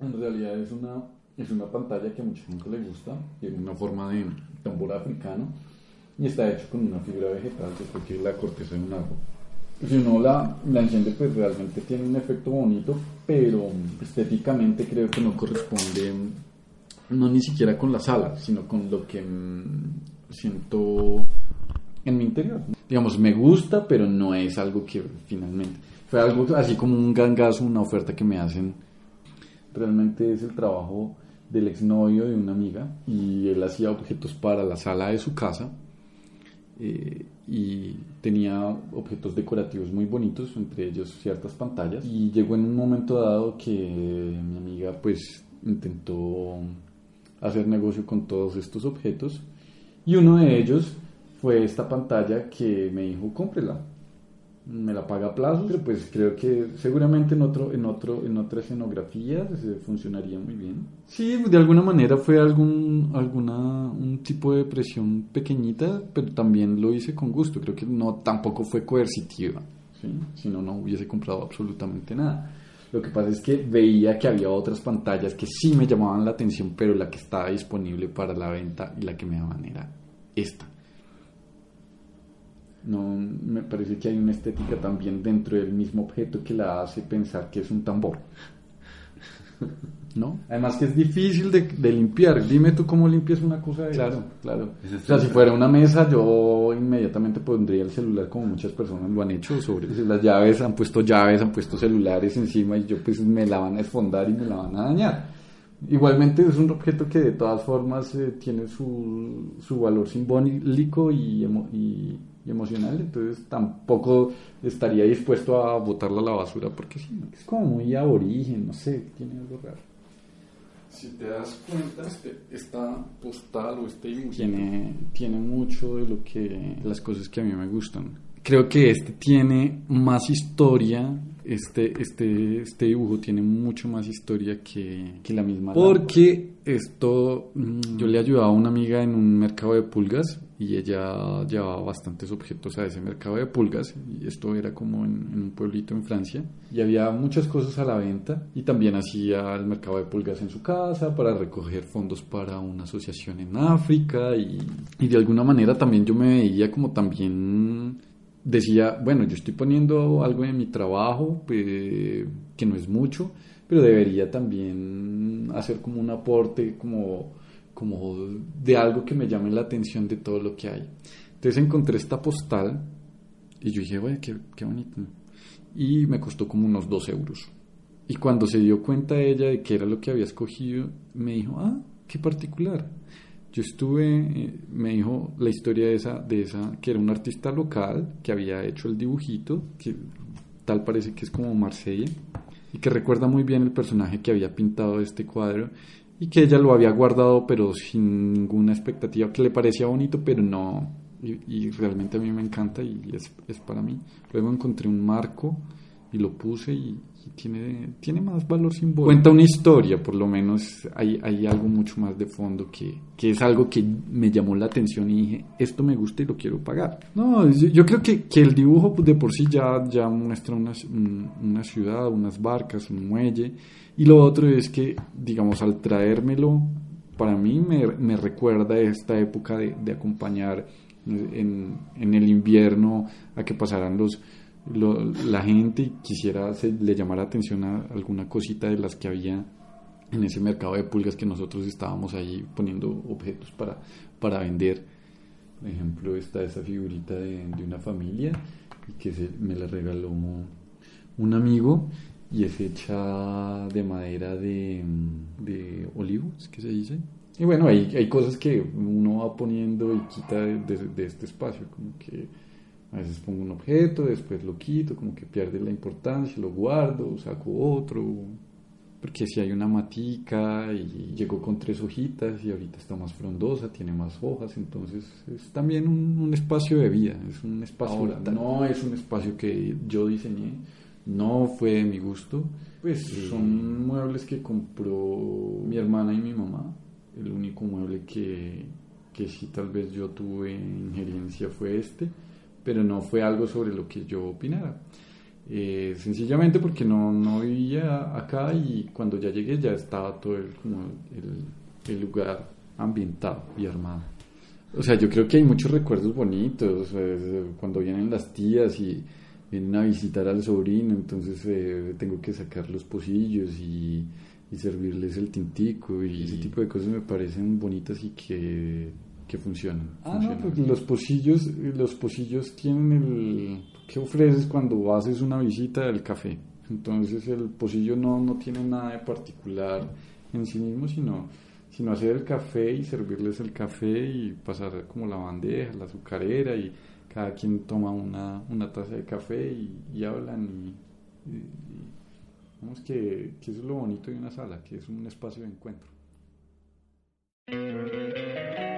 En realidad es una, es una pantalla que a mucha gente le gusta, tiene una forma de tambor africano y está hecho con una fibra vegetal, que es la corteza de un árbol. Si uno la, la enciende, pues realmente tiene un efecto bonito, pero estéticamente creo que no corresponde, no ni siquiera con la sala, sino con lo que mm, siento en mi interior. Digamos, me gusta, pero no es algo que finalmente. Fue algo así como un gangazo, una oferta que me hacen realmente es el trabajo del exnovio de una amiga y él hacía objetos para la sala de su casa eh, y tenía objetos decorativos muy bonitos, entre ellos ciertas pantallas. Y llegó en un momento dado que mi amiga pues intentó hacer negocio con todos estos objetos y uno de ellos fue esta pantalla que me dijo cómprela me la paga a plazo, pero pues creo que seguramente en otro, en otro, en otra escenografía funcionaría muy bien. Sí, de alguna manera fue algún, alguna, un tipo de presión pequeñita, pero también lo hice con gusto. Creo que no, tampoco fue coercitiva, ¿sí? si no, no hubiese comprado absolutamente nada. Lo que pasa es que veía que había otras pantallas que sí me llamaban la atención, pero la que estaba disponible para la venta y la que me daban era esta no me parece que hay una estética también dentro del mismo objeto que la hace pensar que es un tambor. ¿No? Además que es difícil de, limpiar. Dime tú cómo limpias una cosa de Claro, claro. O sea, si fuera una mesa, yo inmediatamente pondría el celular como muchas personas lo han hecho sobre las llaves, han puesto llaves, han puesto celulares encima y yo pues me la van a esfondar y me la van a dañar. Igualmente es un objeto que de todas formas eh, tiene su, su valor simbólico y, y emocional, entonces tampoco estaría dispuesto a botarla a la basura porque sí, es como muy aborigen, no sé, tiene algo raro. Si te das cuenta, este, esta postal o este dibujo tiene, tiene mucho de lo que las cosas que a mí me gustan. Creo que este tiene más historia este, este, este dibujo tiene mucho más historia que, que la misma. Porque esto, mm, yo le ayudaba a una amiga en un mercado de pulgas y ella llevaba bastantes objetos a ese mercado de pulgas y esto era como en, un pueblito en Francia y había muchas cosas a la venta y también hacía el mercado de pulgas en su casa para recoger fondos para una asociación en África y, y de alguna manera también yo me veía como también decía, bueno, yo estoy poniendo algo en mi trabajo que no es mucho, pero debería también hacer como un aporte, como, como de algo que me llame la atención de todo lo que hay. Entonces encontré esta postal y yo dije, oye, qué, qué bonito. Y me costó como unos dos euros. Y cuando se dio cuenta ella de que era lo que había escogido, me dijo, ah, qué particular. Yo estuve, eh, me dijo la historia de esa, de esa, que era un artista local que había hecho el dibujito, que tal parece que es como Marsella, y que recuerda muy bien el personaje que había pintado este cuadro, y que ella lo había guardado pero sin ninguna expectativa, que le parecía bonito, pero no, y, realmente a mí me encanta y es, es para mí. Luego encontré un marco y lo puse y, tiene, tiene más valor simbólico. Cuenta una historia, por lo menos hay, hay algo mucho más de fondo que, que, es algo que me llamó la atención y dije, esto me gusta y lo quiero pagar. No, yo creo que, que el dibujo de por sí ya, ya muestra una, una ciudad, unas barcas, un muelle. Y lo otro es que, digamos, al traérmelo, para mí me, me recuerda esta época de, de acompañar en, en el invierno a que pasaran los la gente quisiera se, le llamara atención a alguna cosita de las que había en ese mercado de pulgas que nosotros estábamos ahí poniendo objetos para, para vender. Por ejemplo, está esa figurita de, una familia que se, me la regaló un amigo y es hecha de madera de, de olivo, es que se dice. Y bueno, hay, hay cosas que uno va poniendo y quita de, de este espacio, como que a veces pongo un objeto, después lo quito, como que pierde la importancia, lo guardo, saco otro. porque si hay una matica y llegó con tres hojitas y ahorita está más frondosa, tiene más hojas, entonces es también un, espacio de vida, es un espacio, no es un espacio que yo diseñé, no fue de mi gusto, pues son muebles que compró mi hermana y mi mamá, el único mueble que, que sí tal vez yo tuve injerencia fue este, pero no fue algo sobre lo que yo opinara. Eh, sencillamente porque no, no, vivía acá y cuando ya llegué ya estaba todo el, como el, el, lugar ambientado y armado. O sea, yo creo que hay muchos recuerdos bonitos cuando vienen las tías y vienen a visitar al sobrino, entonces eh, tengo que sacar los pocillos y, y, servirles el tintico y ese tipo de cosas me parecen bonitas y que, que funcionan. Ah, no, porque los pocillos, los pocillos tienen el ¿qué ofreces cuando haces una visita del café? Entonces el pocillo no, no tiene nada de particular en sí mismo, sino, sino hacer el café y servirles el café y pasar como la bandeja, la azucarera y cada quien toma una, una taza de café y, hablan y, vamos que, que eso es lo bonito de una sala, que es un espacio de encuentro.